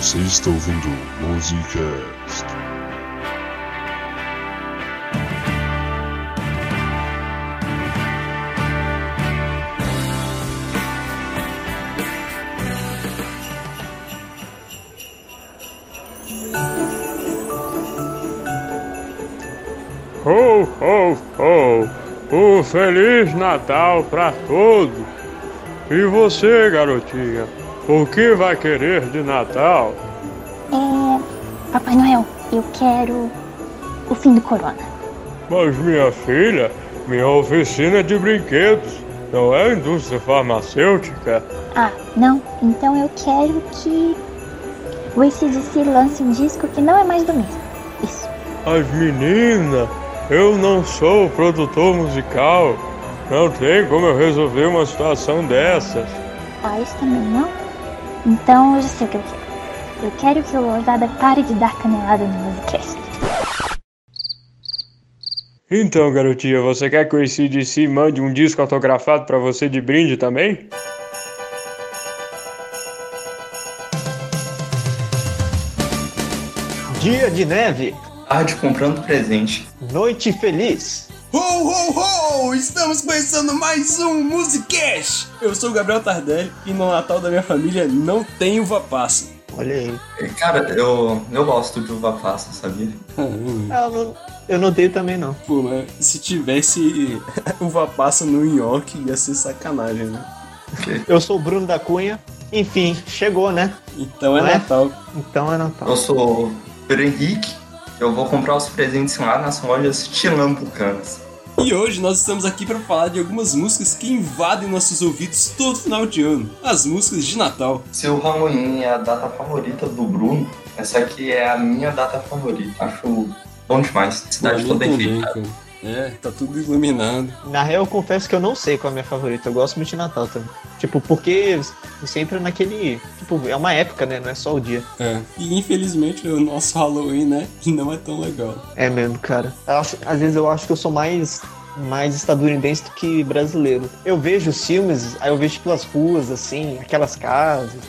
Você está ouvindo Musicast. Ho, ho, ho! Um Feliz Natal pra todos! E você, garotinha? O que vai querer de Natal? É. Papai Noel, eu quero o fim do corona. Mas minha filha, minha oficina é de brinquedos, não é indústria farmacêutica. Ah, não? Então eu quero que o ACDC lance um disco que não é mais do mesmo. Isso. Mas menina, eu não sou produtor musical. Não tem como eu resolver uma situação dessas. Ah, isso também não? Então eu já sei o que eu quero. Eu quero que o Lousada pare de dar canelada no Musicast. Então, garotinha, você quer que o ACDC mande um disco autografado pra você de brinde também? Dia de neve, Tarde comprando presente. noite feliz. Ho, ho, ho! Estamos começando mais um Musicast! Eu sou o Gabriel Tardelli e no Natal da minha família não tem uva passa. Olha aí. Cara, eu, eu gosto de uva passa, sabia? Ah, Eu não, eu não odeio também não. Pô, mas se tivesse uva passa no nhoque ia ser sacanagem, né? Eu sou o Bruno da Cunha. Enfim, chegou, né? Então é Não é? Natal. Então é Natal. Eu sou o Pedro Henrique. Eu vou comprar os presentes lá nas lojas tilambucanas. E hoje nós estamos aqui para falar de algumas músicas que invadem nossos ouvidos todo final de ano. As músicas de Natal. Se o Halloween é a data favorita do Bruno, essa aqui é a minha data favorita. Acho bom demais. Cidade toda enfeitada. É, tá tudo iluminado. Na real, eu confesso que eu não sei qual é a minha favorita. Eu gosto muito de Natal também. Tipo, porque sempre naquele. Tipo, é uma época, né? Não é só o dia. É. E infelizmente o nosso Halloween, né, não é tão legal. É mesmo, cara. Acho- às vezes eu acho que eu sou mais, mais estadunidense do que brasileiro. Eu vejo os filmes, aí eu vejo pelas ruas, assim, aquelas casas,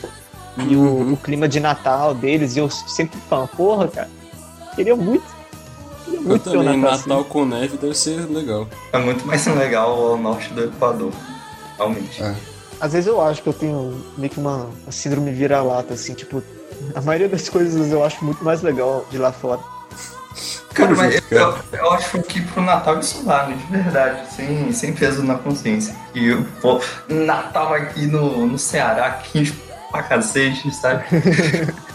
e o, o clima de Natal deles, e eu sempre falo, porra, cara, queria muito. Eu muito um também, Natal, assim. com neve deve ser legal. É muito mais legal ao norte do Equador. Realmente. É. Às vezes eu acho que eu tenho meio que uma, síndrome vira-lata, assim, tipo, a maioria das coisas eu acho muito mais legal de lá fora. Cara, mas eu, eu acho que pro Natal isso vale, de verdade, sem, sem peso na consciência. E, pô, Natal aqui no, no Ceará, quente pra cacete, sabe?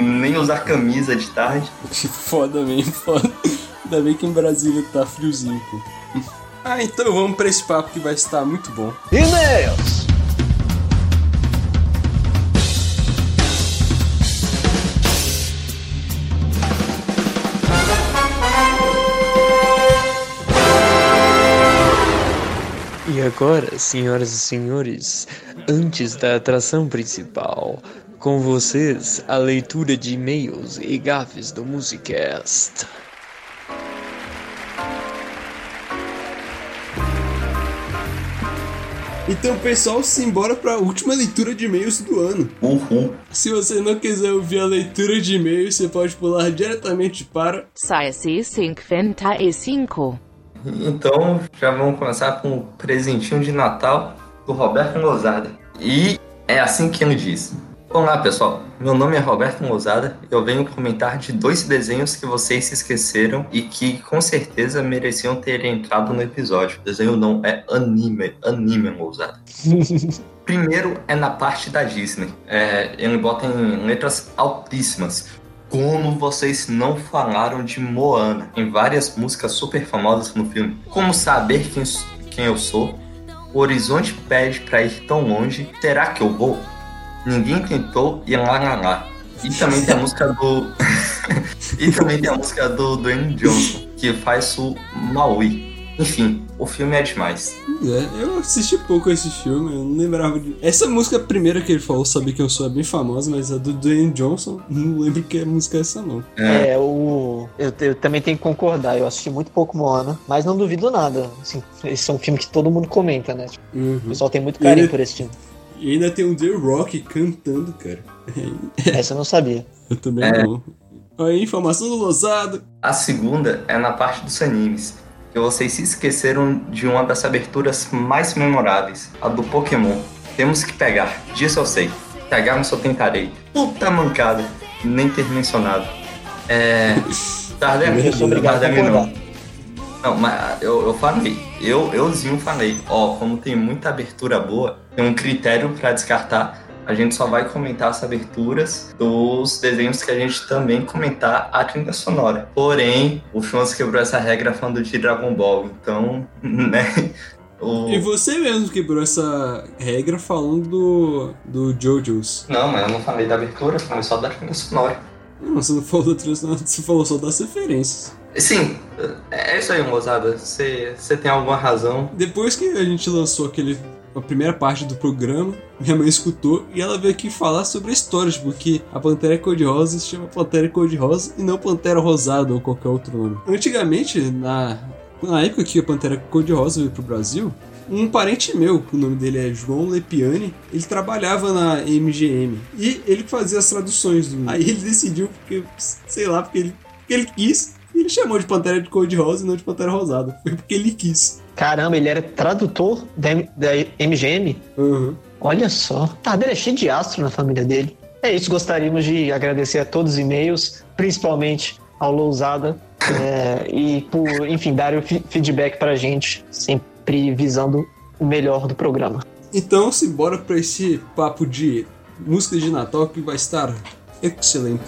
Nem usar camisa de tarde. Foda mesmo, foda. Ainda bem que em Brasília tá friozinho, pô. Ah, então vamos pra esse papo que vai estar muito bom. E-mails! E agora, senhoras e senhores, antes da atração principal, com vocês a leitura de e-mails e gafes do Musicast. Então, pessoal, simbora pra última leitura de e-mails do ano. Uhul. Se você não quiser ouvir a leitura de e-mails, você pode pular diretamente para. Saia C55. Então, já vamos começar com o presentinho de Natal do Roberto Lozada. E é assim que ele diz. Olá, pessoal. Meu nome é Roberto Lozada e eu venho comentar de dois desenhos que vocês se esqueceram e que com certeza mereciam ter entrado no episódio. Desenho não é anime, anime Lozada. Primeiro é na parte da Disney. É, ele bota em letras altíssimas. Como vocês não falaram de Moana em várias músicas super famosas no filme? Como saber quem, quem eu sou? O horizonte pede pra ir tão longe. Será que eu vou? Ninguém tentou e lá lá lá. E também tem a música do. e também tem a música do Dwayne Johnson, que faz o Maui. Enfim, o filme é demais. É, eu assisti pouco esse filme, eu não lembrava de. Essa música primeira que ele falou, Saber Que Eu Sou, é bem famosa, mas a do Dwayne Johnson, não lembro que música é essa, não. É, o. Eu, eu também tenho que concordar. Eu assisti muito pouco Moana, mas não duvido nada. Assim, esse é um filme que todo mundo comenta, né? Tipo, Uhum. o pessoal tem muito carinho Ele- por esse filme. E ainda tem um The Rock cantando, cara. Essa eu não sabia. Eu também É. não. Aí, informação do Losado. A segunda é na parte dos animes. Que vocês se esqueceram de uma das aberturas mais memoráveis, a do Pokémon. Temos que pegar, disso eu sei. Pegar no seu tentarei. Puta mancada, nem ter mencionado. É. A Tardem não. Não, mas eu, eu falei, eu, euzinho falei, ó, como tem muita abertura boa, tem um critério pra descartar. A gente só vai comentar as aberturas dos desenhos que a gente também comentar a trilha sonora. Porém, o Chons quebrou essa regra falando de Dragon Ball, então, né? O... E você mesmo quebrou essa regra falando do, do JoJo's. Não, mas eu não falei da abertura, falei só da trilha sonora. Não, você não falou da trilha sonora, você falou só das referências. Sim, é isso aí, mozada. Você tem alguma razão. Depois que a gente lançou aquele, a primeira parte do programa, minha mãe escutou e ela veio aqui falar sobre a história, tipo, que a Pantera Cor-de-Rosa se chama Pantera Cor-de-Rosa e não Pantera Rosada ou qualquer outro nome. Antigamente, na, na época que a Pantera Cor-de-Rosa veio pro Brasil, um parente meu, o nome dele é João Lepiani, ele trabalhava na MGM e ele fazia as traduções do. Aí ele decidiu, porque, sei lá, porque ele, porque ele quis, e ele chamou de Pantera de Cor-de-Rosa e não de Pantera Rosada. Foi porque ele quis. Caramba, ele era tradutor da, da MGM? Aham. Olha só. Tardelli é cheio de astro na família dele. É isso, gostaríamos de agradecer a todos os e-mails, principalmente ao Lousada, é, e por, enfim, dar o feedback pra gente, sempre visando o melhor do programa. Então, simbora pra esse papo de música de Natal que vai estar excelente.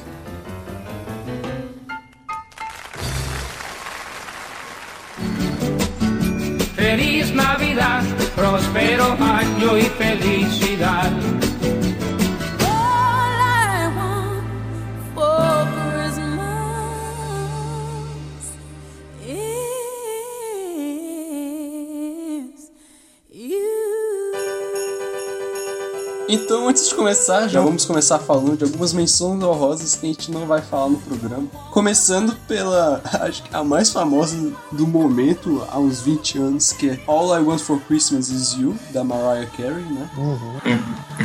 Próspero año y felicidad. Então, antes de começar, já vamos começar falando de algumas menções honrosas que a gente não vai falar no programa. Começando pela, acho que a mais famosa do momento, há uns 20 anos, que é All I Want for Christmas Is You, da Mariah Carey, né?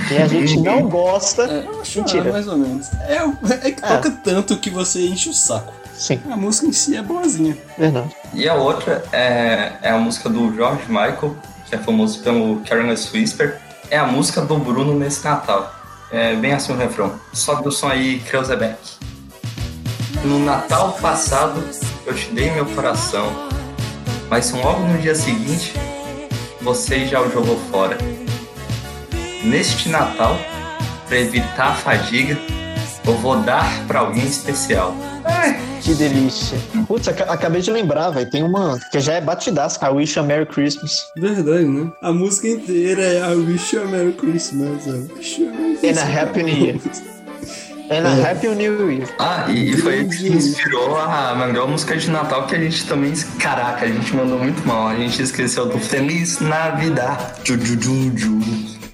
Quem a gente não gosta, É, Mentira. ah, mais ou menos. É, é que toca tanto que você enche o saco. sim, A música em si é boazinha. verdade. E a outra é, é a música do George Michael, que é famoso pelo Careless Whisper. É a música do Bruno nesse Natal. É bem assim o refrão. Sobe o som aí, Kreuzebeck. No Natal passado, eu te dei meu coração, mas logo no dia seguinte, você já o jogou fora. Neste Natal, para evitar a fadiga, eu vou dar para alguém especial. Que delícia. Putz, aca- acabei de lembrar, velho. Tem uma que já é batidaça, a Wish a Merry Christmas. Verdade, né? A música inteira é I Wish a Merry Christmas. I wish a Merry And a Christmas. Happy New Year. É na Happy New Year. Ah, e, e foi isso que inspirou a melhor música de Natal que a gente também. Caraca, a gente mandou muito mal. A gente esqueceu do Feliz Navidad. Ju, ju, ju, ju.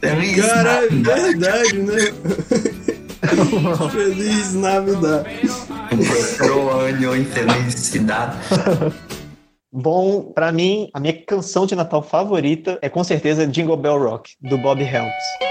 Feliz Cara, é Navidad. verdade, né? Feliz Navidad. Um ano em felicidade. Bom, pra mim, a minha canção de Natal favorita é com certeza Jingle Bell Rock, do Bob Helms.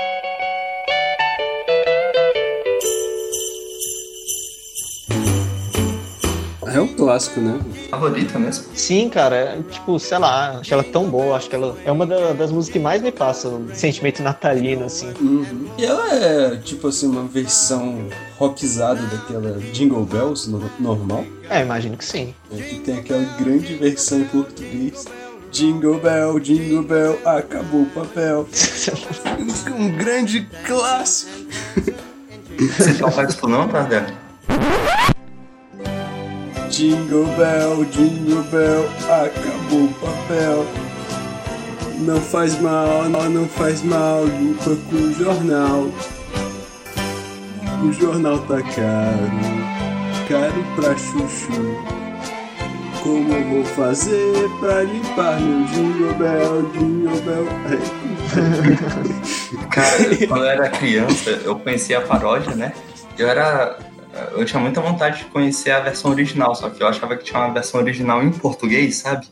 É um clássico, né? Favorita mesmo? Sim, cara, é, tipo, sei lá, acho ela tão boa, acho que ela é uma da- das músicas que mais me passa um sentimento natalino, assim. Uhum. E ela é, tipo assim, uma versão rockizada daquela Jingle Bells no- normal. É, imagino que sim. Que tem aquela grande versão em português. Jingle Bell, Jingle Bell, acabou o papel. Um, grande clássico. Você toca isso não, Tardel? Jingle Bell, Jingle Bell, acabou o papel. Não faz mal, não, faz mal, limpa com o jornal. O jornal tá caro, caro pra chuchu. Como eu vou fazer pra limpar meu Jingle Bell, Jingle Bell? Cara, quando eu era criança, eu conhecia a paródia, né? Eu era. Eu tinha muita vontade de conhecer a versão original, só que eu achava que tinha uma versão original em português, sabe?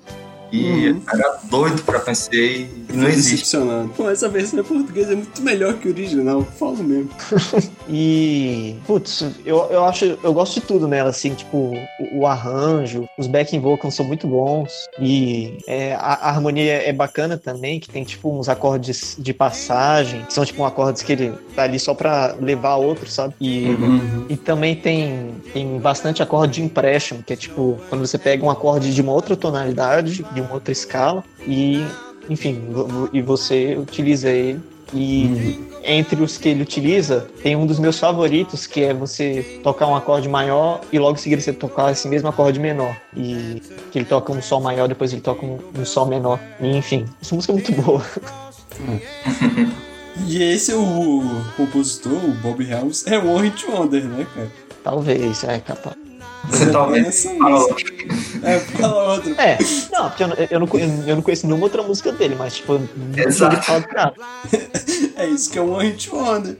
E Uhum. era doido pra conhecer e não existe. Pô, essa versão em português é muito melhor que o original, falo mesmo. E, putz, eu, eu acho, eu gosto de tudo nela, assim, tipo, o, o arranjo, os backing vocals são muito bons e é, a, a harmonia é bacana também, que tem, tipo, uns acordes de passagem, que são, tipo, acordes que ele tá ali só pra levar outro, sabe? E, Uhum. e também tem, tem bastante acorde de empréstimo, que é, tipo, quando você pega um acorde de uma outra tonalidade, de uma outra escala e, enfim, e você utiliza ele e entre os que ele utiliza, tem um dos meus favoritos, que é você tocar um acorde maior e logo em seguida você tocar esse mesmo acorde menor. E que ele toca um sol maior, depois ele toca um, um sol menor. E, enfim, essa música é muito boa. E esse é o compositor, o Bob Helms, é um Hit Wonder, né, cara? Talvez, é capaz. Você talvez fala. É, fala outra. É, não, porque eu, não- eu, não, eu não conheço nenhuma outra música dele, mas, tipo, nunca Exato. ouvi falar de nada. É isso que é um Hit Wonder.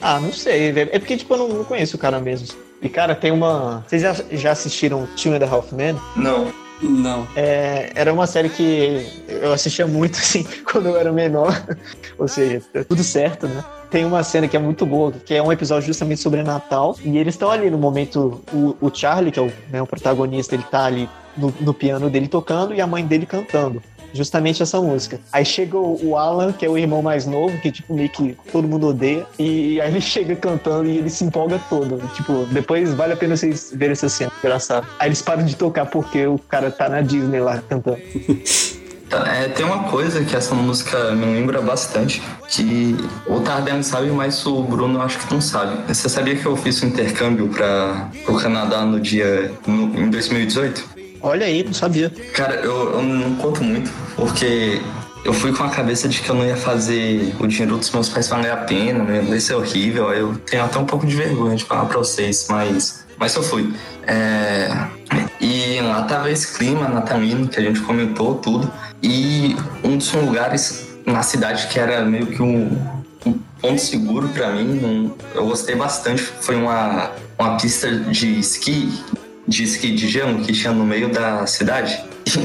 Ah, não sei, velho. É porque, tipo, eu não, não conheço o cara mesmo. E, cara, tem uma. Vocês já, já assistiram Two and a Half Men? Não. Não. É, era uma série que eu assistia muito, assim, quando eu era menor. Ou seja, tá tudo certo, né? Tem uma cena que é muito boa, que é um episódio justamente sobre Natal. E eles estão ali no momento. O, o Charlie, que é o, né, o protagonista, ele tá ali no, no piano dele tocando e a mãe dele cantando. Justamente essa música. Aí chega o, Alan, que é o irmão mais novo, que tipo meio que todo mundo odeia. E aí ele chega cantando e ele se empolga todo. Tipo, depois vale a pena vocês verem essa cena, engraçado. Aí eles param de tocar porque o cara tá na Disney lá cantando. Tá, é, tem uma coisa que essa música me lembra bastante, que o Tardem sabe, mas o Bruno eu acho que não sabe. Você sabia que eu fiz um intercâmbio para o Canadá no dia. no- em 2018? Olha aí, não sabia. Cara, eu, eu não conto muito, porque eu fui com a cabeça de que eu não ia fazer o dinheiro dos meus pais valer a pena, né? ia ser horrível. Eu tenho até um pouco de vergonha de falar pra vocês, mas, mas eu fui. É, e lá tava esse clima natalino que a gente comentou tudo. E um dos lugares na cidade que era meio que um, um ponto seguro pra mim, um- eu gostei bastante, foi uma, uma pista de esqui de esqui de gelo que tinha no meio da cidade.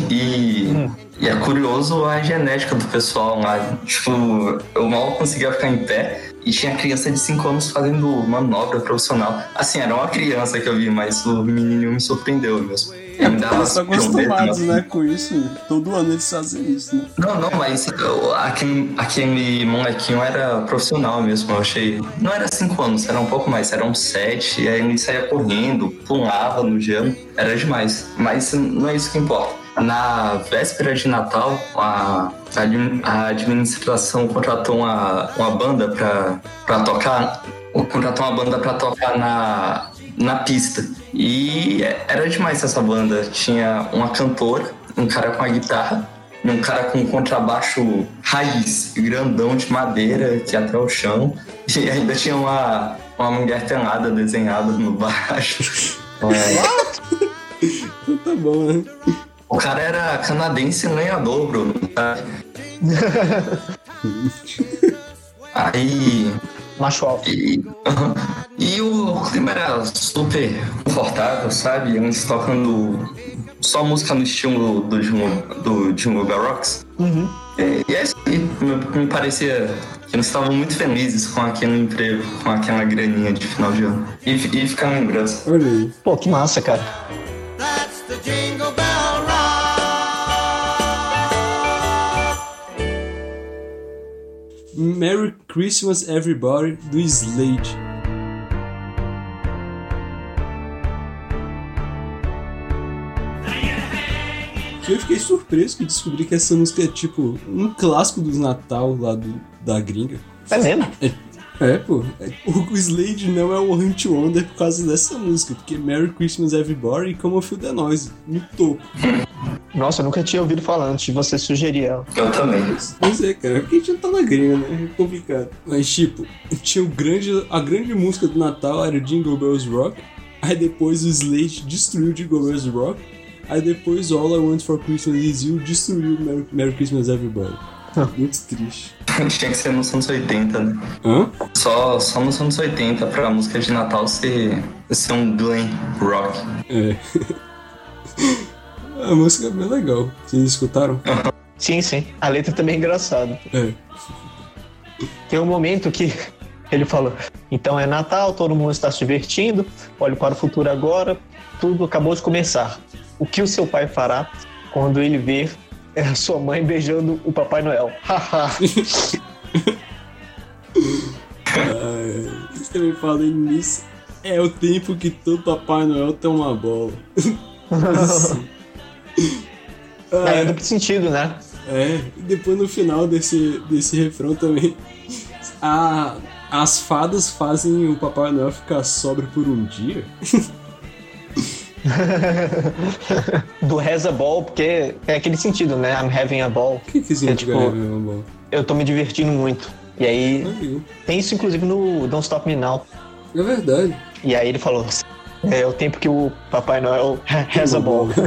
E, e é curioso a genética do pessoal lá. Tipo, eu mal conseguia ficar em pé e tinha criança de 5 anos fazendo manobra profissional. Assim, era uma criança que eu vi, mas o menininho me surpreendeu mesmo. Ele me dava Eles um medo, acostumados, né, com isso. Todo ano eles fazem isso, né? não, não, mas eu- aquele, aquele molequinho era profissional mesmo, eu achei. Não era cinco anos, era um pouco mais, era uns sete, e aí ele saía correndo, pulava no gelo, era demais. Mas não é isso que importa. Na véspera de Natal, a, a admi- a administração contratou uma, uma banda pra, pra tocar. Contratou uma banda pra tocar na, na pista. E era demais essa banda. Tinha uma cantora, um cara com a guitarra, e um cara com um contrabaixo raiz, grandão de madeira, que ia até o chão. E ainda tinha uma, uma mulher pelada desenhada no baixo. Então tá bom, né? O cara era canadense lenhador, Bruno, sabe? Aí. Macho alto. E, e o clima era super confortável, sabe? Eles tocando só música no estilo do Jingle, do Jingle Bell Rocks. Uhum. E, e é isso aí. Me, me parecia que eles estavam muito felizes com aquele emprego, com aquela graninha de final de ano. E, e fica uma lembrança. Olha aí. Pô, que massa, cara. That's the jingle bell Merry Christmas Everybody, do Slade. Que eu fiquei surpreso que descobri que essa música é tipo um clássico dos Natal lá do, da gringa. É mesmo? É, pô. O Slade não é o Hunt Wonder por causa dessa música, porque Merry Christmas Everybody e Come On Feel The Noise, no topo. Nossa, eu nunca tinha ouvido falar antes de você sugerir ela. Eu também. Pois é, cara, porque a gente não tá na gringa, né? É complicado. Mas, tipo, tinha o grande, a grande música do Natal era Jingle Bells Rock. Aí depois o Slade destruiu Jingle Bells Rock. Aí depois All I Want For Christmas Is You destruiu Merry, Merry Christmas Everybody. Muito triste. Tinha que ser nos anos 80, né? Hã? Só, só nos anos 80 pra música de Natal ser, ser um glam rock. É. A música é bem legal. Vocês escutaram? Sim, sim. A letra também é engraçada. É. Tem um momento que ele fala: então é Natal, todo mundo está se divertindo, olhe para o futuro agora, tudo acabou de começar. O que o seu pai fará quando ele ver a sua mãe beijando o Papai Noel? Haha. Ah, Vocês também falando nisso. É o tempo que todo Papai Noel tem uma bola. Assim. é duplo sentido, né? É, e depois no final desse, desse refrão também, a, as fadas fazem o Papai Noel ficar sóbrio por um dia. Do has a ball, porque é aquele sentido, né? I'm having a ball. O que que significa É, tipo, having a ball? Eu tô me divertindo muito. E aí, Amigo. tem isso inclusive no Don't Stop Me Now. É verdade. E aí ele falou: é o tempo que o Papai Noel has a ball.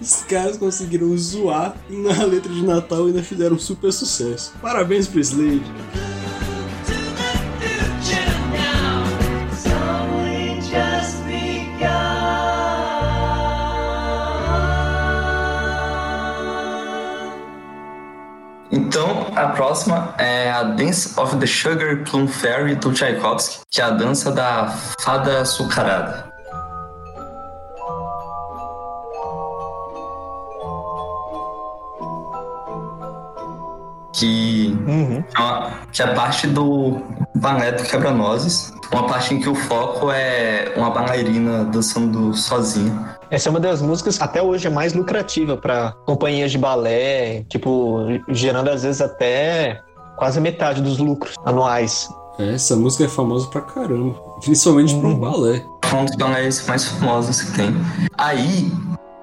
Os caras conseguiram zoar na letra de Natal e ainda fizeram um super sucesso. Parabéns pro Slade. A próxima é a Dance of the Sugar Plum Fairy do Tchaikovsky, que é a dança da fada açucarada. Que, Uhum. é uma- que é parte do balé do Quebra-Nozes, uma parte em que o foco é uma bailarina dançando sozinha. Essa é uma das músicas que até hoje é mais lucrativa para companhias de balé, tipo, gerando às vezes até quase metade dos lucros anuais. É, Essa música é famosa pra caramba. Principalmente pra um Uhum. balé. É um dos balés mais famosos que tem. Aí,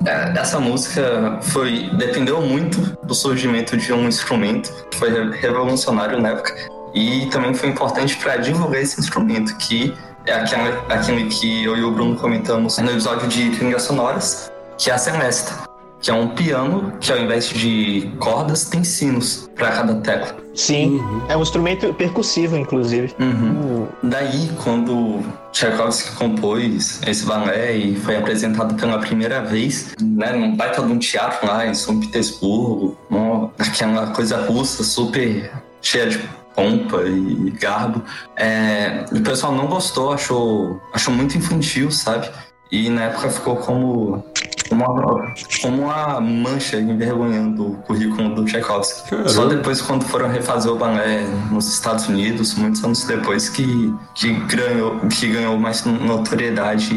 essa música foi dependeu muito do surgimento de um instrumento que foi re- revolucionário na época e também foi importante para divulgar esse instrumento que é aquele que eu e o Bruno comentamos no episódio de trilhas sonoras, que é a Celesta, que é um piano que ao invés de cordas tem sinos para cada tecla. Sim, Uhum. é um instrumento percussivo, inclusive. Uhum. Daí, quando Tchaikovsky compôs esse balé e foi apresentado pela primeira vez, né, num baita de um teatro lá em São Petersburgo, uma- aquela coisa russa super cheia de pompa e garbo, é, o pessoal não gostou, achou, achou muito infantil, sabe? E na época ficou como como uma, como uma mancha envergonhando o currículo do Tchaikovsky. Caramba. Só depois, quando foram refazer o balé nos Estados Unidos, muitos anos depois, que, que, ganhou, que ganhou mais notoriedade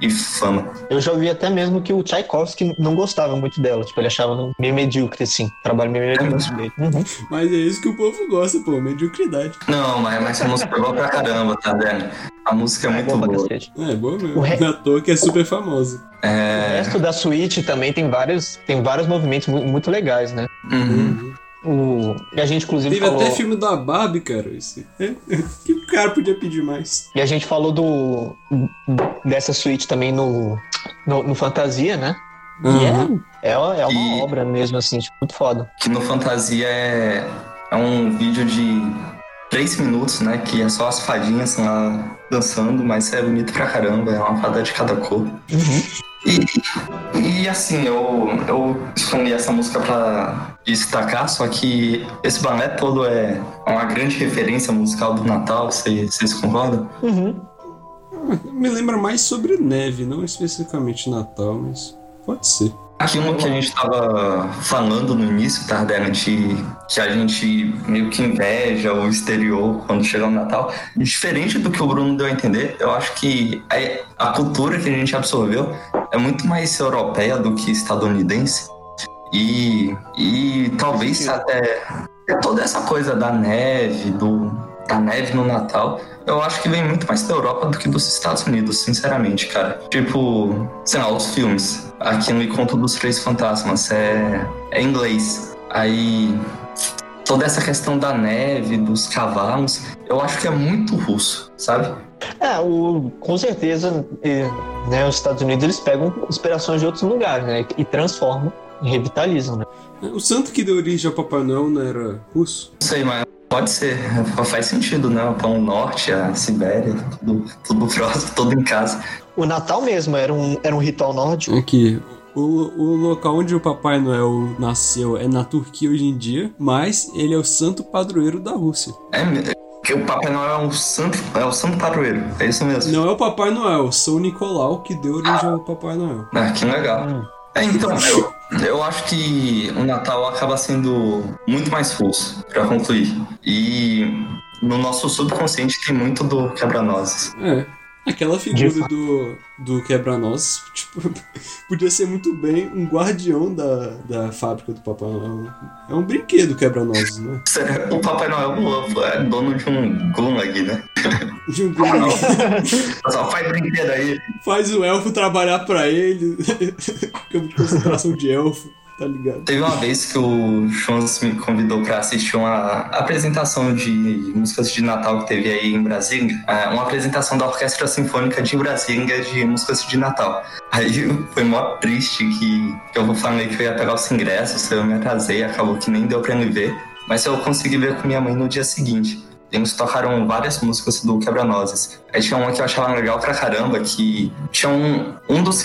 e, fama. Eu já ouvi até mesmo que o Tchaikovsky não gostava muito dela, tipo, ele achava meio medíocre, assim, trabalho meio medíocre dele. Uhum. Mas é isso que o povo gosta, pô, mediocridade. Não, mas, mas a música é boa pra caramba, tá vendo? A música é muito Boa boa. cacete. É, boa mesmo. O re- é à toa que é super famosa. O É, resto da suíte também tem vários, tem vários movimentos mu- muito legais, né? uhum. O, e a gente, inclusive, Teve falou... até filme da Barbie, cara. Esse. É, que o cara podia pedir mais? E a gente falou do dessa suíte também no, no, no Fantasia, né? Aham. E é, é, uma- é uma E- obra mesmo, assim, tipo, muito foda. que no Fantasia é, é um vídeo de três minutos, né? Que é só as fadinhas lá dançando, mas é bonito pra caramba, é uma fada de cada cor. E, e assim, eu, eu escolhi essa música pra destacar, só que esse balé todo é uma grande referência musical do Natal, vocês, vocês concordam? Uhum. Me lembra mais sobre neve, não especificamente Natal, mas pode ser. Aquilo que a gente estava falando no início, Tardena, de que a gente meio que inveja o exterior quando chega o Natal, diferente do que o Bruno deu a entender, eu acho que a, a cultura que a gente absorveu é muito mais europeia do que estadunidense. E, e talvez até é toda essa coisa da neve, do, da neve no Natal, eu acho que vem muito mais da Europa do que dos Estados Unidos, sinceramente, cara. Tipo, sei lá, os filmes. Aqui no Encontro dos Três Fantasmas é, é inglês. Aí toda essa questão da neve, dos cavalos, eu acho que é muito russo, sabe? É, o, com certeza, né, os Estados Unidos eles pegam inspirações de outros lugares, né? E transformam e revitalizam, né? O santo que deu origem ao Papai Noel não era russo? Não sei, mas Pode ser, faz sentido, né? O Pão Norte, a Sibéria, tudo, tudo próximo, tudo em casa. O Natal mesmo era um, era um ritual nórdico. Aqui. O, o local onde o Papai Noel nasceu é na Turquia hoje em dia, mas ele é o santo padroeiro da Rússia. É, que o Papai Noel é um santo, é o santo padroeiro, é isso mesmo. Não é o Papai Noel, São Nicolau que deu origem ao Papai Noel. Ah, que legal. É, então, eu, eu acho que o Natal acaba sendo muito mais fluxo, pra concluir. E no nosso subconsciente tem muito do quebra-nozes. É. Aquela figura do, do quebra-nozes, tipo, podia ser muito bem um guardião da, da fábrica do Papai Noel. É um brinquedo quebra-nozes, né? O Papai Noel é dono de um gulag, né? De um gulag. Só faz brinquedo aí. Faz o elfo trabalhar pra ele. Campo de concentração de elfo. Tá ligado? Teve uma vez que o Chons me convidou para assistir uma apresentação de músicas de Natal que teve aí em Brasília. É, uma apresentação da Orquestra Sinfônica de Brasília de músicas de Natal. Aí foi mó triste que eu falei que eu ia pegar os ingressos, eu me atrasei, acabou que nem deu pra me ver. Mas eu consegui ver com minha mãe no dia seguinte. Eles tocaram várias músicas do Quebra-Nozes. Aí tinha uma que eu achava legal pra caramba, que tinha um, um dos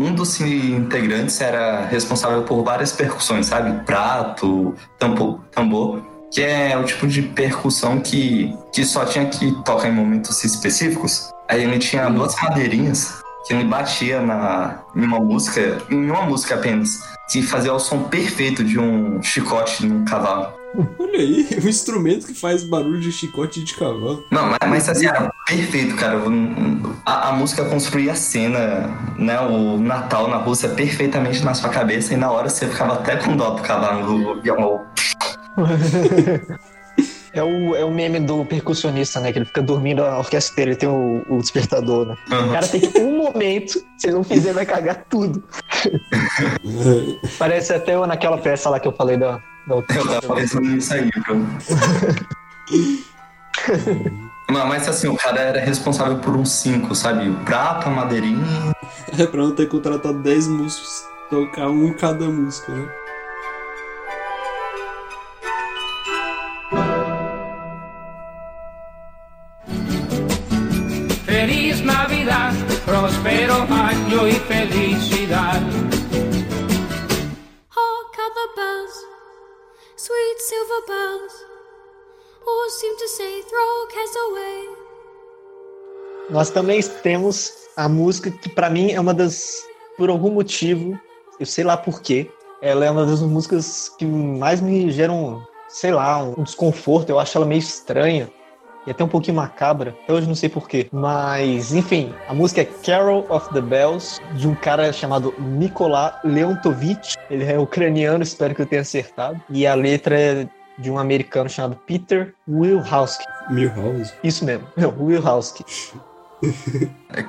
um dos integrantes era responsável por várias percussões, sabe? Prato, tambor, tambor que é o tipo de percussão que, que só tinha que tocar em momentos específicos. Aí ele tinha duas madeirinhas que ele batia na, em uma música, em uma música apenas, que fazia o som perfeito de um chicote no cavalo. Olha aí, um instrumento que faz barulho de chicote de cavalo. Não, mas, mas assim, era perfeito, cara. A, a, música construía a cena, né? O Natal na Rússia perfeitamente na sua cabeça e na hora você ficava até com dó do cavalo. É o, é o meme do percussionista, né? Que ele fica dormindo a orquestra inteira, ele tem o, o despertador, né? Uhum. O cara tem que ter um momento, se ele não fizer, vai cagar tudo. Parece até eu naquela peça lá que eu falei da, da outra. Eu tava pensando nisso aí, bro. Mas, assim, o cara era responsável por uns cinco, sabe? O prata, a madeirinha. É pra não ter contratado 10 músicos, tocar um em cada música, né? Próspero año y felicidad. Hark how the bells, sweet silver bells, all seem to say throw cares away. Nós também temos a música que para mim é uma das, por algum motivo, eu sei lá porquê, ela é uma das músicas que mais me geram, sei lá, um desconforto. Eu acho ela meio estranha e até um pouquinho macabra. Até hoje não sei porquê. Mas, enfim, a música é Carol of the Bells, de um cara chamado Nikola Leontovich. Ele é ucraniano, espero que eu tenha acertado. E a letra é de um americano chamado Peter Wilhowski. Milhouse? Isso mesmo, Wilhowski.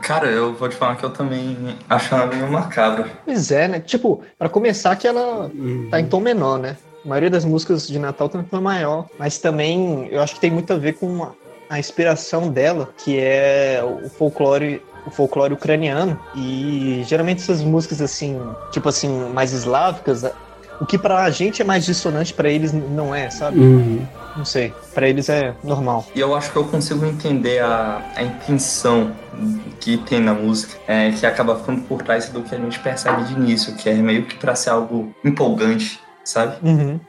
Cara, eu vou te falar que eu também acho ela meio macabra. Pois é, né? Tipo, para começar que ela uhum. tá em tom menor, né? A maioria das músicas de Natal tem um tom maior, mas também eu acho que tem muito a ver com a, a inspiração dela, que é o folclore o folclore ucraniano e geralmente essas músicas assim, tipo assim, mais eslávicas, o que pra gente é mais dissonante para eles não é, sabe? Uhum. Não sei, para eles é normal. E eu acho que eu consigo entender a, a intenção que tem na música, é, que acaba ficando por trás do que a gente percebe de início, que é meio que pra ser algo empolgante, sabe? Uhum.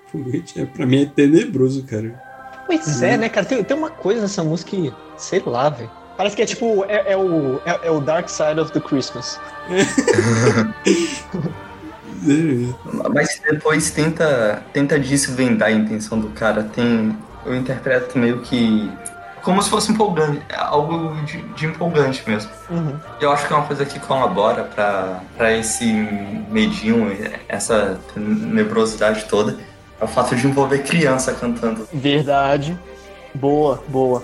É, pra mim é tenebroso, cara. Pois é, né, cara? Tem, tem uma coisa nessa música que, sei lá, velho. Parece que é tipo, é, é o, é, é, o Dark Side of the Christmas. Mas depois tenta, tenta desvendar a intenção do cara. Tem, eu interpreto meio que como se fosse empolgante, algo de, de empolgante mesmo. Uhum. Eu acho que é uma coisa que colabora para esse medinho, essa nebrosidade toda, é o fato de envolver criança cantando. Verdade. Boa, boa.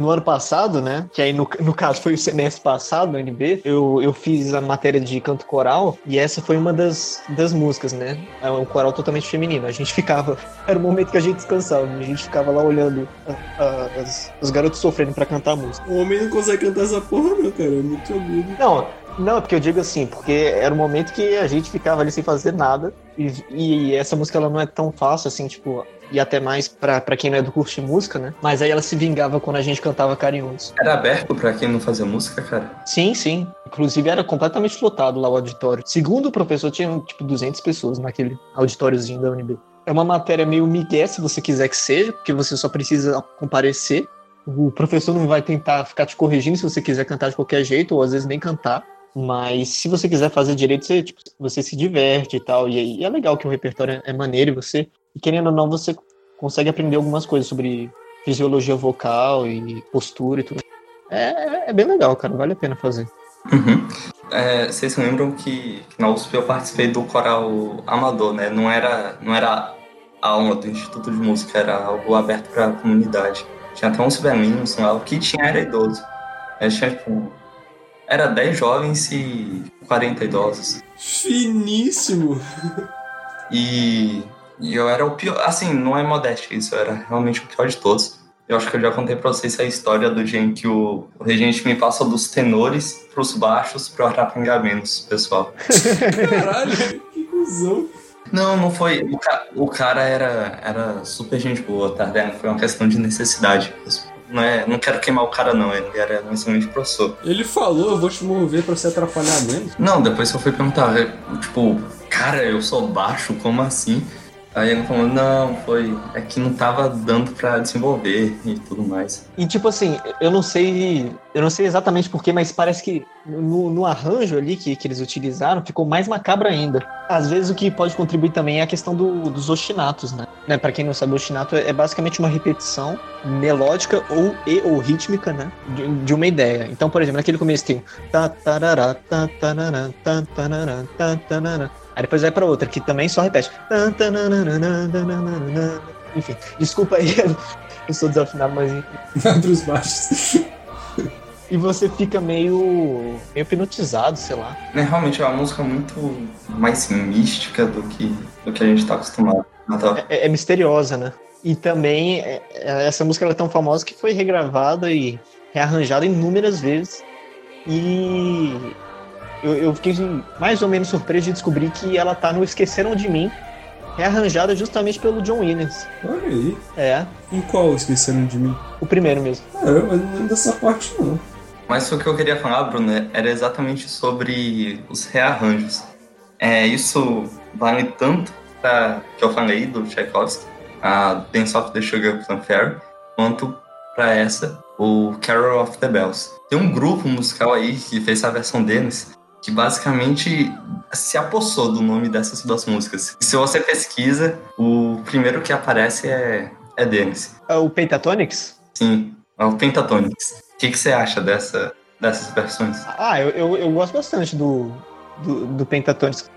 No ano passado, né? Que aí no, no caso foi o semestre passado, no NB, eu, eu fiz a matéria de canto coral e essa foi uma das, das músicas, né? É um coral totalmente feminino. A gente ficava. Era o momento que a gente descansava, a gente ficava lá olhando a, a, as, os garotos sofrendo para cantar a música. O homem não consegue cantar essa porra, não, cara. É muito agudo. Não, não, é porque eu digo assim, porque era o momento que a gente ficava ali sem fazer nada E, e essa música ela não é tão fácil assim, tipo, e até mais pra, pra quem não é do curso de música, né? Mas aí ela se vingava quando a gente cantava carinhosos. Era aberto pra quem não fazia música, cara? Sim, sim. Inclusive era completamente lotado lá o auditório. Segundo o professor, tinha tipo 200 pessoas naquele auditóriozinho da UNB. É uma matéria meio migué, se você quiser que seja, porque você só precisa comparecer. O professor não vai tentar ficar te corrigindo se você quiser cantar de qualquer jeito, ou às vezes nem cantar. Mas se você quiser fazer direito, você, tipo, você se diverte e tal. E, e é legal que o repertório é maneiro e você, querendo ou não, você consegue aprender algumas coisas sobre fisiologia vocal e postura e tudo. É, é bem legal, cara. Vale a pena fazer. Uhum. É, vocês lembram que, que na USP eu participei do coral amador, né? Não era, não era a aula do Instituto de Música, era algo aberto para a comunidade. Tinha até uns velhinhos lá, o que tinha era idoso. É, tinha, tipo, era 10 jovens e 40 idosos. Finíssimo! E, e eu era o pior, assim, não é modéstia isso, eu era realmente o pior de todos. Eu acho que eu já contei pra vocês a história do dia em que o, o regente me passa dos tenores pros baixos pra eu arrepengar menos, pessoal. Caralho, que cuzão. Não, não foi. O, ca- o cara era, era super gente boa, tá vendo? Foi uma questão de necessidade. Não, é, não quero queimar o cara, não. Ele era excelente professor. Ele falou, eu vou te mover pra se atrapalhar menos. Não, depois que eu fui perguntar, tipo, cara, eu sou baixo, como assim? Aí ele falou, não, foi. É que não tava dando pra desenvolver e tudo mais. E tipo assim, eu não sei. Eu não sei exatamente porquê, mas parece que no, no arranjo ali que, que eles utilizaram ficou mais macabro ainda. Às vezes o que pode contribuir também é a questão do- dos ostinatos, né? né? Para quem não sabe, o ostinato é basicamente uma repetição melódica ou e ou rítmica, né? De, de uma ideia. Então, por exemplo, naquele começo tem. Aí depois vai pra outra, que também só repete. Enfim, desculpa aí, eu sou desafinado, mas Pros baixos. e você fica meio, meio hipnotizado, sei lá. É, realmente é uma música muito mais mística do que, do que a gente tá acostumado. É, é misteriosa, né? E também é- é- essa música ela é tão famosa que foi regravada e rearranjada inúmeras vezes. E eu, eu fiquei mais ou menos surpreso de descobrir que ela tá no Esqueceram de Mim, rearranjada justamente pelo John Williams. Olha aí. É, Em qual esqueceram de mim? o primeiro mesmo. Caramba, eu não lembro dessa parte não. Mas o que eu queria falar, Bruno, era exatamente sobre os rearranjos. É, isso vale tanto para que eu falei do Tchaikovsky, a Dance of the Sugar Plum Fairy, quanto para essa, o Carol of the Bells. Tem um grupo musical aí que fez a versão deles que basicamente se apossou do nome dessas duas músicas. E se você pesquisa, o primeiro que aparece é, é deles. É O Pentatonix? Sim, é o Pentatonix. O que, que você acha dessa, dessas versões? Ah, eu, eu, eu gosto bastante do, do, do Pentatonix.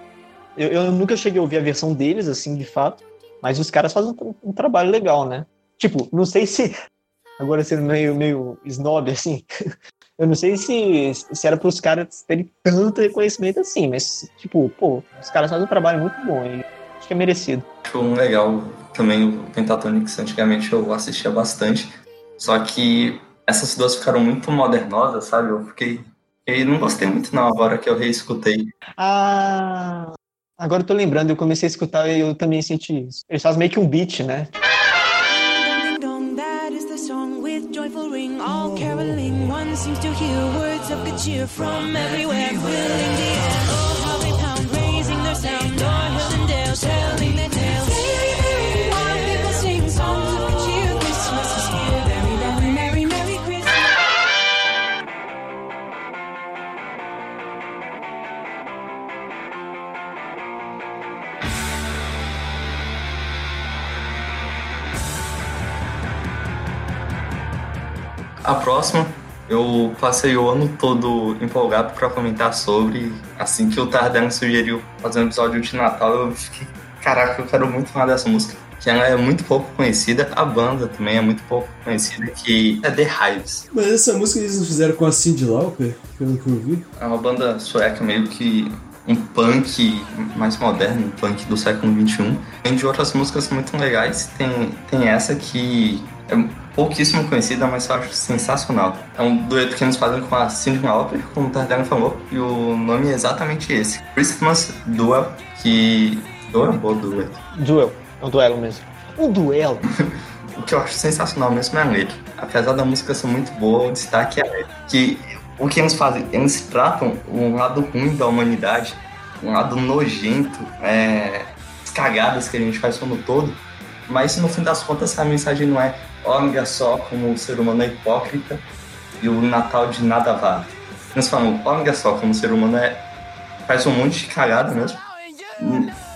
Eu, eu nunca cheguei a ouvir a versão deles, assim, de fato, mas os caras fazem um, um trabalho legal, né? Tipo, não sei se. Agora sendo meio, meio snob, assim. Eu não sei se, se era para os caras terem tanto reconhecimento assim, mas, tipo, pô, os caras fazem um trabalho muito bom e acho que é merecido. Acho um legal também o Pentatonix, antigamente eu assistia bastante, só que essas duas ficaram muito modernosas, sabe? Eu fiquei. E não gostei muito não, agora que eu reescutei. Ah. Agora eu tô lembrando, eu comecei a escutar e eu também senti isso. Eles fazem meio que um beat, né? Of good cheer from everywhere. Oh, how they pound, raising their sound, o'er hills and dales, telling their tales. Merry, merry. Christmas very, very merry, merry Christmas. A próxima, eu passei o ano todo empolgado para comentar sobre. Assim que o Tardan sugeriu fazer um episódio de Natal, eu fiquei, caraca, eu quero muito falar dessa música. Que ela é muito pouco conhecida, a banda também é muito pouco conhecida, que é The Hives. Mas essa música eles não fizeram com a Cyndi Lauper, pelo que eu vi. É uma banda sueca meio que um punk mais moderno, um punk do século XXI. Tem de outras músicas muito legais. Tem, tem essa que é pouquíssimo conhecida, mas eu acho sensacional. É um dueto que eles fazem com a Cindy Lauper, como o Tardano falou, e o nome é exatamente esse. Christmas Duel, que Duel ou dueto? Duel. É um duelo mesmo. Um duelo. O que eu acho sensacional mesmo é a letra. Apesar da música ser muito boa, o destaque é a letra. Que o que eles fazem? Eles tratam um lado ruim da humanidade, um lado nojento, é, as cagadas que a gente faz como todo, mas no fim das contas a mensagem não é olha só como o ser humano é hipócrita e o Natal de nada vale. Eles falam, olha só como o ser humano é, faz um monte de cagada mesmo,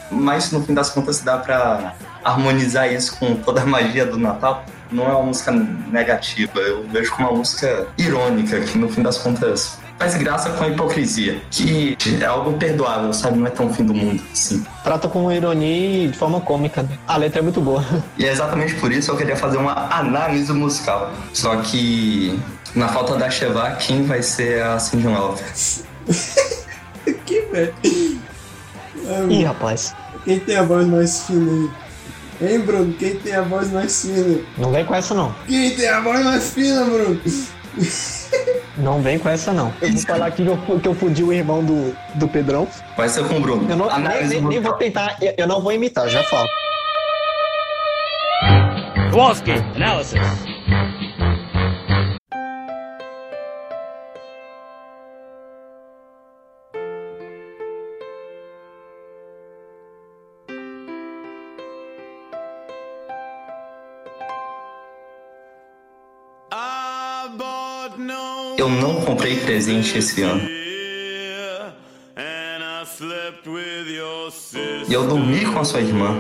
mas no fim das contas dá pra harmonizar isso com toda a magia do Natal. Não é uma música negativa, eu vejo como uma música irônica, que no fim das contas faz graça com a hipocrisia, que é algo perdoável, sabe? Não é tão fim do mundo, assim. Trata com ironia e de forma cômica. A letra é muito boa. E é exatamente por isso que eu queria fazer uma análise musical. Só que, na falta da Sheva, quem vai ser a Cindy Lauper? Que velho. Ih, rapaz. Quem tem a voz mais fina aí? Hein, Bruno? Quem tem a voz mais fina? Não vem com essa, não. Quem tem a voz mais fina, Bruno? Não vem com essa, não. Eu vou falar aqui que eu, que eu fudi o irmão do, do Pedrão. Vai ser com o Bruno. Eu não, nem, Análise nem- vou tentar, eu, eu não vou imitar, já falo. Kowalski, analysis. Eu não comprei presente esse ano. E eu dormi com a sua irmã.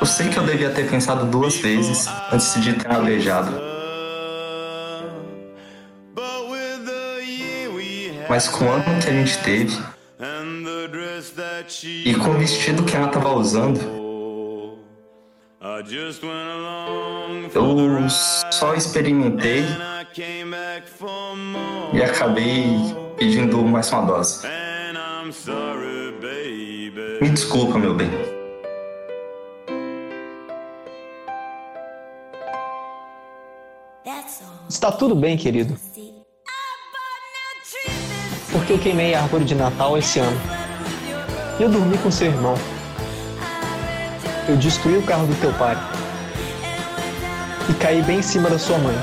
Eu sei que eu devia ter pensado duas vezes antes de ter alejado. Mas com o ano que a gente teve e com o vestido que ela tava usando, eu só experimentei e acabei pedindo mais uma dose. Me desculpa, meu bem. Está tudo bem, querido. Porque eu queimei a árvore de Natal esse ano. Eu dormi com seu irmão. Eu destruí o carro do teu pai. E caí bem em cima da sua mãe.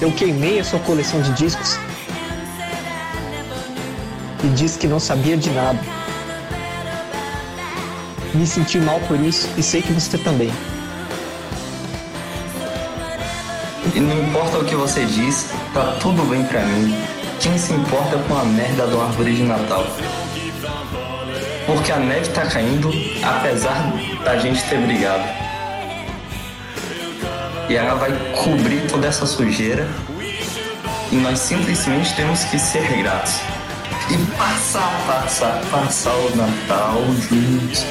Eu queimei a sua coleção de discos. E disse que não sabia de nada. Me senti mal por isso e sei que você também. E não importa o que você diz, tá tudo bem pra mim. Quem se importa com a merda da árvore de Natal? Porque a neve tá caindo, apesar da gente ter brigado. E ela vai cobrir toda essa sujeira. E nós simplesmente temos que ser gratos. E passar, passar, passar o Natal juntos.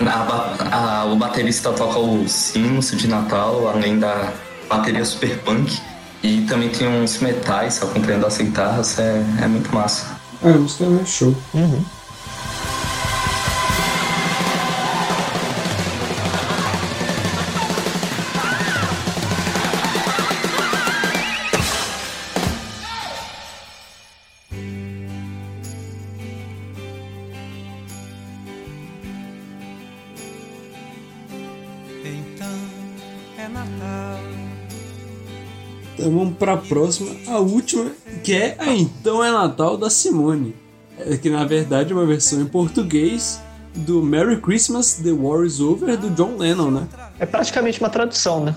A a- o baterista toca os sinos de Natal, além da bateria super punk. E também tem uns metais acompanhando as guitarras, é, é muito massa. Ah, a música é show. Então é Natal. Então vamos pra próxima, a última, que é a Então é Natal da Simone. É que na verdade é uma versão em português do Merry Christmas, The War is Over, do John Lennon, né? É praticamente uma tradução, né?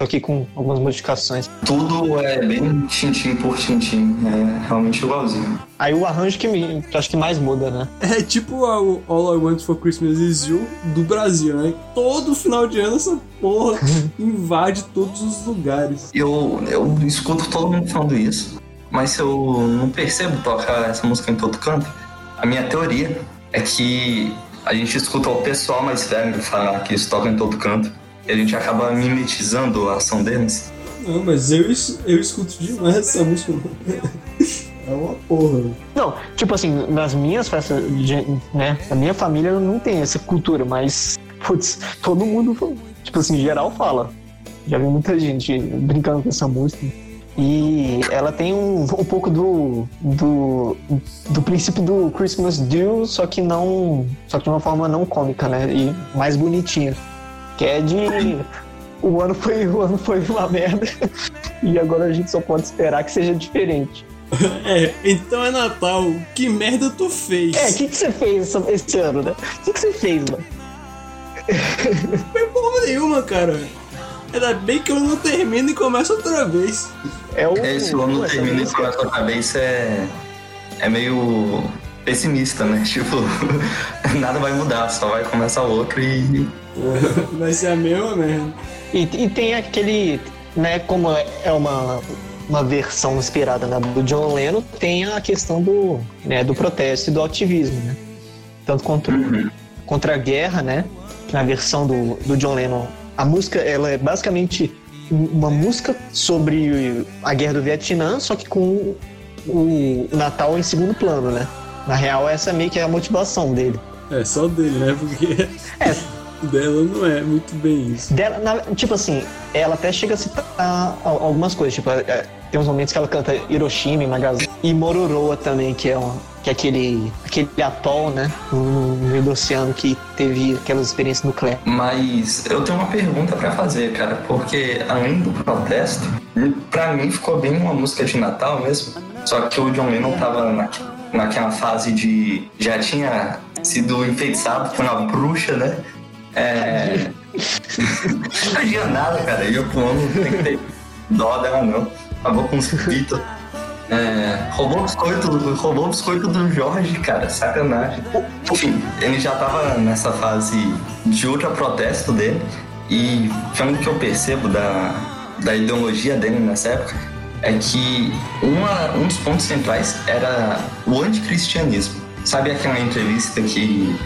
Só que com algumas modificações. Tudo é bem tintim por tintim, é realmente igualzinho. Aí o arranjo que me, acho que mais muda, né? É tipo a- o All I Want for Christmas Is You do Brasil, né? Todo final de ano essa porra invade todos os lugares. Eu, eu escuto todo mundo falando isso, mas eu não percebo tocar essa música em todo canto. A minha teoria é que a gente escuta o pessoal mais velho falar que isso toca em todo canto a gente acaba mimetizando a ação deles. Não, mas eu, eu escuto demais essa música. É uma porra. Não, tipo assim, nas minhas festas, de- né? Na minha família não tem essa cultura, mas, putz, todo mundo, tipo assim, em geral fala. Já vi muita gente brincando com essa música. E ela tem um, um pouco do, do, do princípio do Christmas Do, só que não. Só que de uma forma não cômica, né? E mais bonitinha. Que é de. O ano foi, o ano foi uma merda. E agora a gente só pode esperar que seja diferente. É, então é Natal. Que merda tu fez? É, o que, que você fez esse ano, né? O que, que você fez, mano? Foi porra nenhuma, cara. Ainda bem que eu não termino e começo outra vez. É o. Esse ano essa termina e começa outra vez é, é meio pessimista, né? Tipo, nada vai mudar, só vai começar outro e. Vai ser a mesma merda. E, e tem aquele, né, como é uma, uma versão inspirada na do John Lennon, tem a questão do, né, do protesto e do ativismo, né? Tanto contra, contra a guerra, né? Na versão do, do John Lennon, a música, ela é basicamente uma música sobre a guerra do Vietnã, só que com o Natal em segundo plano, né? Na real, essa meio que é a motivação dele. É, só dele, né? Porque É. dela não é muito bem isso. Dela, na- tipo assim, ela até chega a citar al- algumas coisas, tipo, é, tem uns momentos que ela canta Hiroshima e Nagasaki e Mororoa também, que é, um, que é aquele, aquele atol, né, no no meio do oceano que teve aquelas experiências nucleares. Mas eu tenho uma pergunta pra fazer, cara, porque além do protesto, pra mim ficou bem uma música de Natal mesmo. Só que o John Lennon tava na, naquela fase de. já tinha sido enfeitiçado por uma bruxa, né? É. não tinha nada, cara. E eu pulando, tem que ter dó dela, não. Acabou com os pitos. É, roubou o biscoito, roubou o biscoito do Jorge, cara, sacanagem. Enfim, ele já tava nessa fase de ultra protesto dele e pelo que eu percebo da, da ideologia dele nessa época é que uma, um dos pontos centrais era o anticristianismo. Sabe aquela entrevista que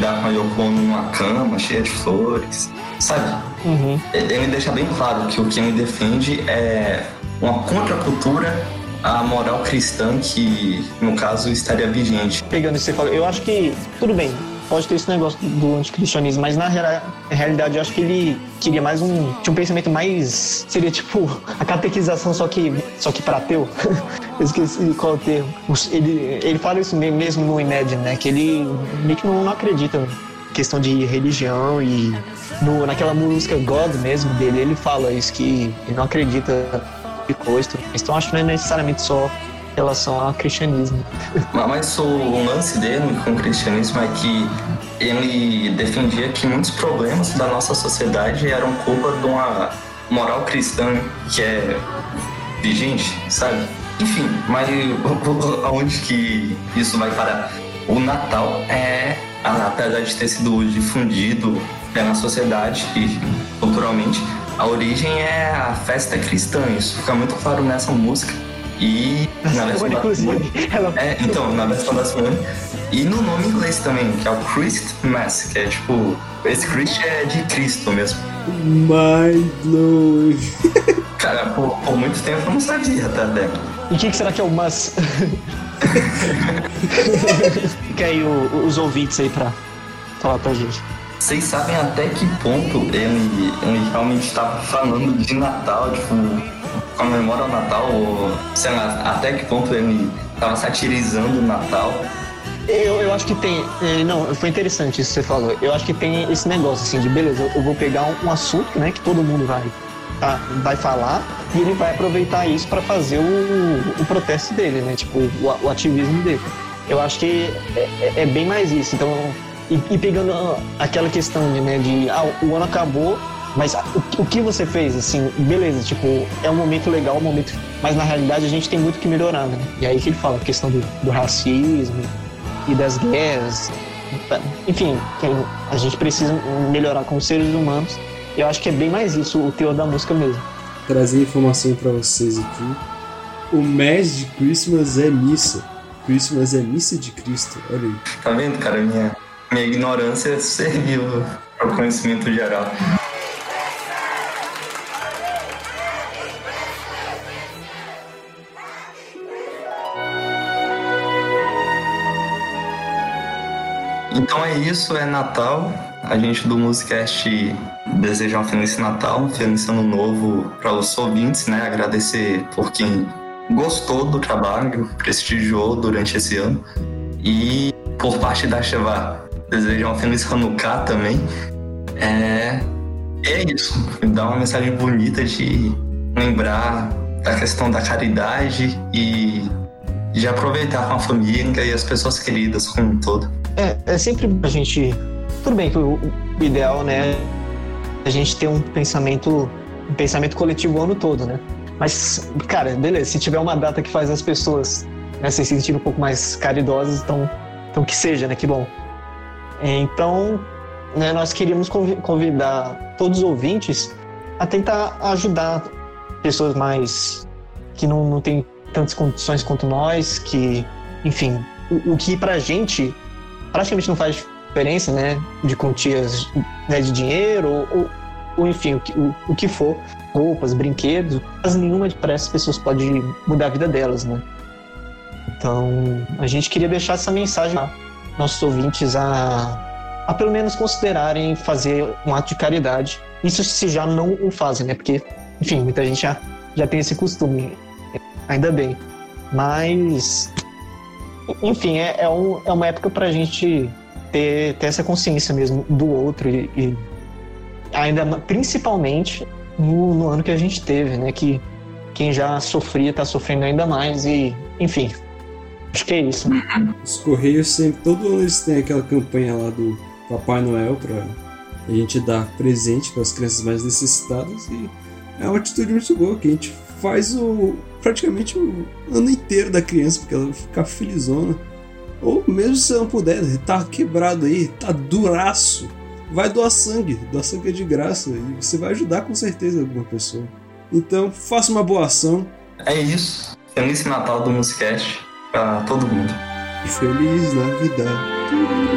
dá com a Yoko numa cama cheia de flores? Sabe? Uhum. Ele deixa bem claro que o que ele defende é uma contracultura à moral cristã que, no caso, estaria vigente. Pegando isso que você falou, eu acho que, tudo bem, pode ter esse negócio do anticristianismo, mas na rea- realidade eu acho que ele queria mais um. Tinha um pensamento mais. Seria tipo a catequização, só que, só que para ateu. eu esqueci qual é o termo. Ele, ele fala isso me- mesmo no Imagine, né? Que ele meio que não, não acredita questão de religião e no, naquela música God mesmo dele, ele fala isso, que ele não acredita em coisa. Então acho que não é necessariamente só relação ao cristianismo. Mas- o lance dele com o cristianismo é que ele defendia que muitos problemas da nossa sociedade eram culpa de uma moral cristã que é vigente, sabe? Enfim, mas aonde que isso vai parar? O Natal é, apesar de ter sido difundido pela sociedade e culturalmente, a origem é a festa cristã. Isso fica muito claro nessa música. E na versão da Inclusive, ela é, então, na versão da Simone. E no nome inglês também, que é o Christmas, que é tipo. Esse Christ é de Cristo mesmo. Mind blowing. Cara, por, por muito tempo eu não sabia, tá, Deco? E o que, que será que é o mas? Fica aí o- os ouvintes aí pra falar pra gente. Vocês sabem até que ponto ele, ele realmente estava falando de Natal, tipo, comemora o Natal, ou sei lá, até que ponto ele estava satirizando o Natal. Eu, eu acho que tem. eh, Não, foi interessante isso que você falou. Eu acho que tem esse negócio assim de beleza, eu vou pegar um, um assunto né, que todo mundo vai, tá, vai falar e ele vai aproveitar isso para fazer o, o protesto dele, né? Tipo, o, o ativismo dele. Eu acho que é, é- é bem mais isso. Então, e, e pegando aquela questão de, né, de ah, o ano acabou, mas o, o que você fez, assim, beleza, tipo, é um momento legal, um momento. Mas na realidade a gente tem muito que melhorar, né? E aí que ele fala a questão do, do racismo e das guerras. Enfim, a gente precisa melhorar como seres humanos. Eu acho que é bem mais isso o teor da música mesmo. Trazer informação pra vocês aqui. O mês de Christmas é missa. Christmas é missa de Cristo. Olha aí. Tá vendo, cara? Minha, minha ignorância serviu para o conhecimento geral. Então é isso, é Natal. A gente do Musicast desejar um Feliz Natal, um Feliz Ano Novo para os ouvintes, né? Agradecer por quem gostou do trabalho, prestigiou durante esse ano. E por parte da Cheva, desejar um Feliz Hanukkah também. É, é isso, dar uma mensagem bonita de lembrar da questão da caridade e de aproveitar com a família e as pessoas queridas como um todo. É, é sempre a gente. Tudo bem que o, o ideal, né? A gente ter um pensamento, um pensamento coletivo o ano todo, né? Mas, cara, beleza, se tiver uma data que faz as pessoas né, se sentirem um pouco mais caridosas, então, então que seja, né? Que bom. Então, né, nós queríamos convi- convidar todos os ouvintes a tentar ajudar pessoas mais que não, não têm tantas condições quanto nós, que, enfim, o, o que pra gente praticamente não faz diferença, né, de quantias né, de dinheiro ou, ou, enfim, o que, o, o que for, roupas, brinquedos, mas nenhuma para essas pessoas pode mudar a vida delas, né. Então, a gente queria deixar essa mensagem para nossos ouvintes a, a pelo menos considerarem fazer um ato de caridade. Isso se já não o fazem, né? Porque, enfim, muita gente já, já tem esse costume, ainda bem. Mas, enfim, é, é, um, é uma época pra gente ter, ter essa consciência mesmo do outro e, e ainda principalmente no, no ano que a gente teve, né? Que quem já sofria tá sofrendo ainda mais e, enfim, acho que é isso. Os Correios sempre, todo ano eles têm aquela campanha lá do Papai Noel pra a gente dar presente para as crianças mais necessitadas e é uma atitude muito boa que a gente faz o praticamente o ano inteiro da criança porque ela vai ficar felizona. Ou mesmo se não puder, tá quebrado aí, tá duraço. Vai doar sangue, doar sangue é de graça e você vai ajudar com certeza alguma pessoa. Então, faça uma boa ação É isso. Feliz Natal do Musicast pra todo mundo. feliz Navidad.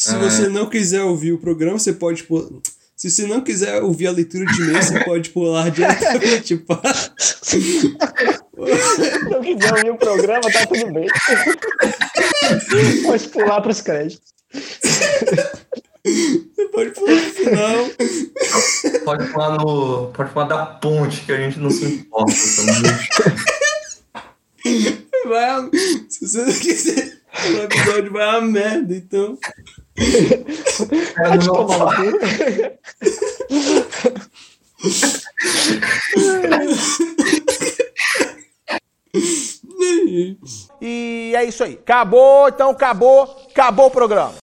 Se É. você não quiser ouvir o programa, você pode pular. Se você não quiser ouvir a leitura de e-mail, você pode pular diretamente para. Se não quiser ouvir o programa, tá tudo bem. Pode pular pros créditos. Você pode pular no final. Pode falar no. Pode falar da ponte, que a gente não se importa também. Vai. Se você não quiser, o episódio vai a merda, então. E é isso aí. Acabou, então acabou, acabou o programa.